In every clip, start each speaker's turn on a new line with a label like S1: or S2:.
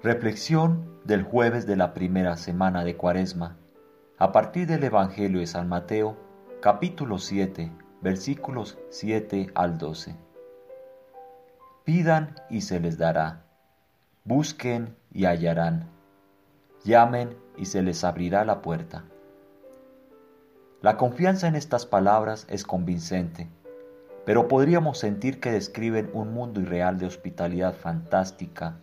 S1: Reflexión del jueves de la primera semana de Cuaresma, a partir del Evangelio de San Mateo, capítulo 7, versículos 7 al 12. Pidan y se les dará, busquen y hallarán, llamen y se les abrirá la puerta. La confianza en estas palabras es convincente, pero podríamos sentir que describen un mundo irreal de hospitalidad fantástica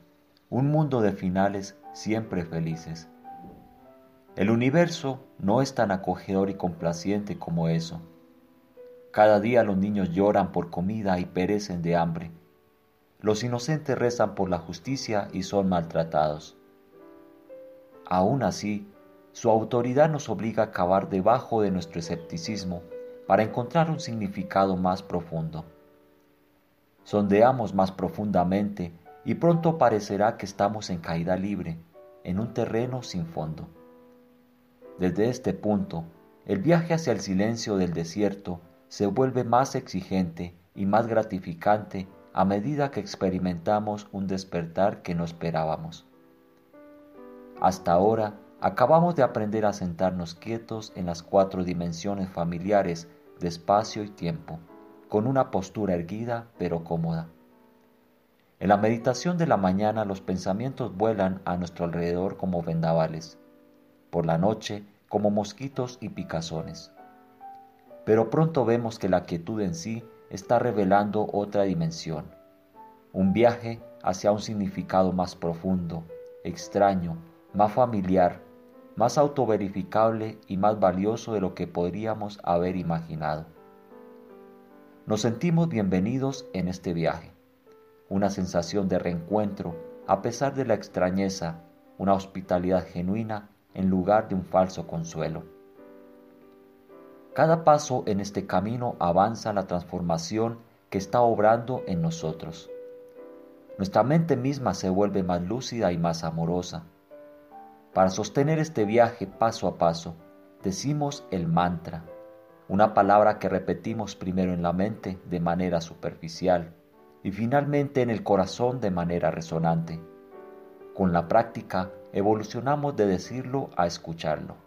S1: un mundo de finales siempre felices. El universo no es tan acogedor y complaciente como eso. Cada día los niños lloran por comida y perecen de hambre. Los inocentes rezan por la justicia y son maltratados. Aún así, su autoridad nos obliga a cavar debajo de nuestro escepticismo para encontrar un significado más profundo. Sondeamos más profundamente y pronto parecerá que estamos en caída libre, en un terreno sin fondo. Desde este punto, el viaje hacia el silencio del desierto se vuelve más exigente y más gratificante a medida que experimentamos un despertar que no esperábamos. Hasta ahora, acabamos de aprender a sentarnos quietos en las cuatro dimensiones familiares de espacio y tiempo, con una postura erguida pero cómoda. En la meditación de la mañana los pensamientos vuelan a nuestro alrededor como vendavales, por la noche como mosquitos y picazones. Pero pronto vemos que la quietud en sí está revelando otra dimensión, un viaje hacia un significado más profundo, extraño, más familiar, más autoverificable y más valioso de lo que podríamos haber imaginado. Nos sentimos bienvenidos en este viaje una sensación de reencuentro a pesar de la extrañeza, una hospitalidad genuina en lugar de un falso consuelo. Cada paso en este camino avanza la transformación que está obrando en nosotros. Nuestra mente misma se vuelve más lúcida y más amorosa. Para sostener este viaje paso a paso, decimos el mantra, una palabra que repetimos primero en la mente de manera superficial y finalmente en el corazón de manera resonante. Con la práctica evolucionamos de decirlo a escucharlo.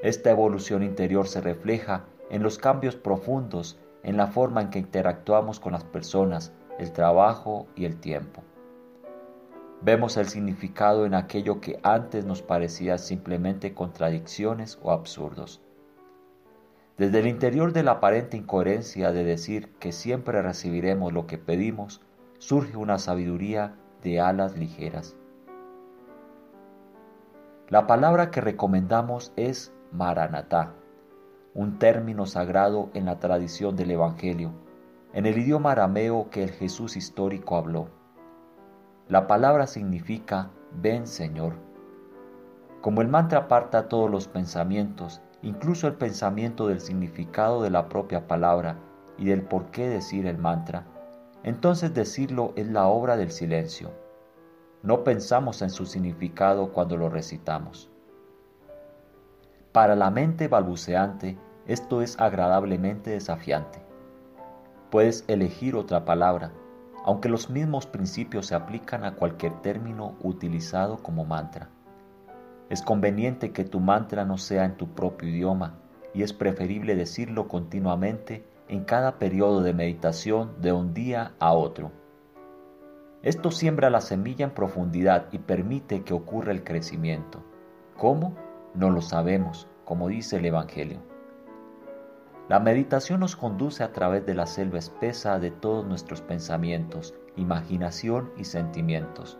S1: Esta evolución interior se refleja en los cambios profundos en la forma en que interactuamos con las personas, el trabajo y el tiempo. Vemos el significado en aquello que antes nos parecía simplemente contradicciones o absurdos. Desde el interior de la aparente incoherencia de decir que siempre recibiremos lo que pedimos, surge una sabiduría de alas ligeras. La palabra que recomendamos es Maranatá, un término sagrado en la tradición del Evangelio, en el idioma arameo que el Jesús histórico habló. La palabra significa Ven Señor. Como el mantra aparta todos los pensamientos incluso el pensamiento del significado de la propia palabra y del por qué decir el mantra, entonces decirlo es la obra del silencio. No pensamos en su significado cuando lo recitamos. Para la mente balbuceante, esto es agradablemente desafiante. Puedes elegir otra palabra, aunque los mismos principios se aplican a cualquier término utilizado como mantra. Es conveniente que tu mantra no sea en tu propio idioma y es preferible decirlo continuamente en cada periodo de meditación de un día a otro. Esto siembra la semilla en profundidad y permite que ocurra el crecimiento. ¿Cómo? No lo sabemos, como dice el Evangelio. La meditación nos conduce a través de la selva espesa de todos nuestros pensamientos, imaginación y sentimientos.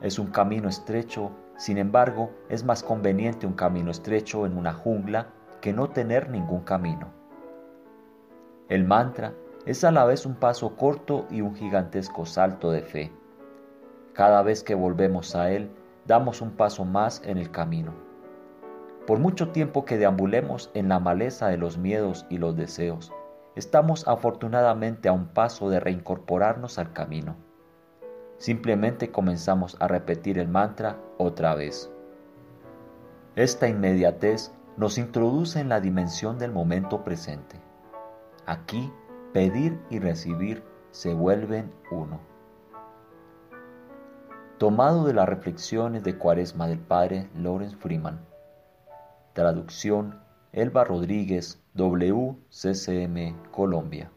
S1: Es un camino estrecho sin embargo, es más conveniente un camino estrecho en una jungla que no tener ningún camino. El mantra es a la vez un paso corto y un gigantesco salto de fe. Cada vez que volvemos a él, damos un paso más en el camino. Por mucho tiempo que deambulemos en la maleza de los miedos y los deseos, estamos afortunadamente a un paso de reincorporarnos al camino. Simplemente comenzamos a repetir el mantra otra vez. Esta inmediatez nos introduce en la dimensión del momento presente. Aquí, pedir y recibir se vuelven uno. tomado de las reflexiones de Cuaresma del padre Lawrence Freeman. Traducción Elba Rodríguez, WCCM, Colombia.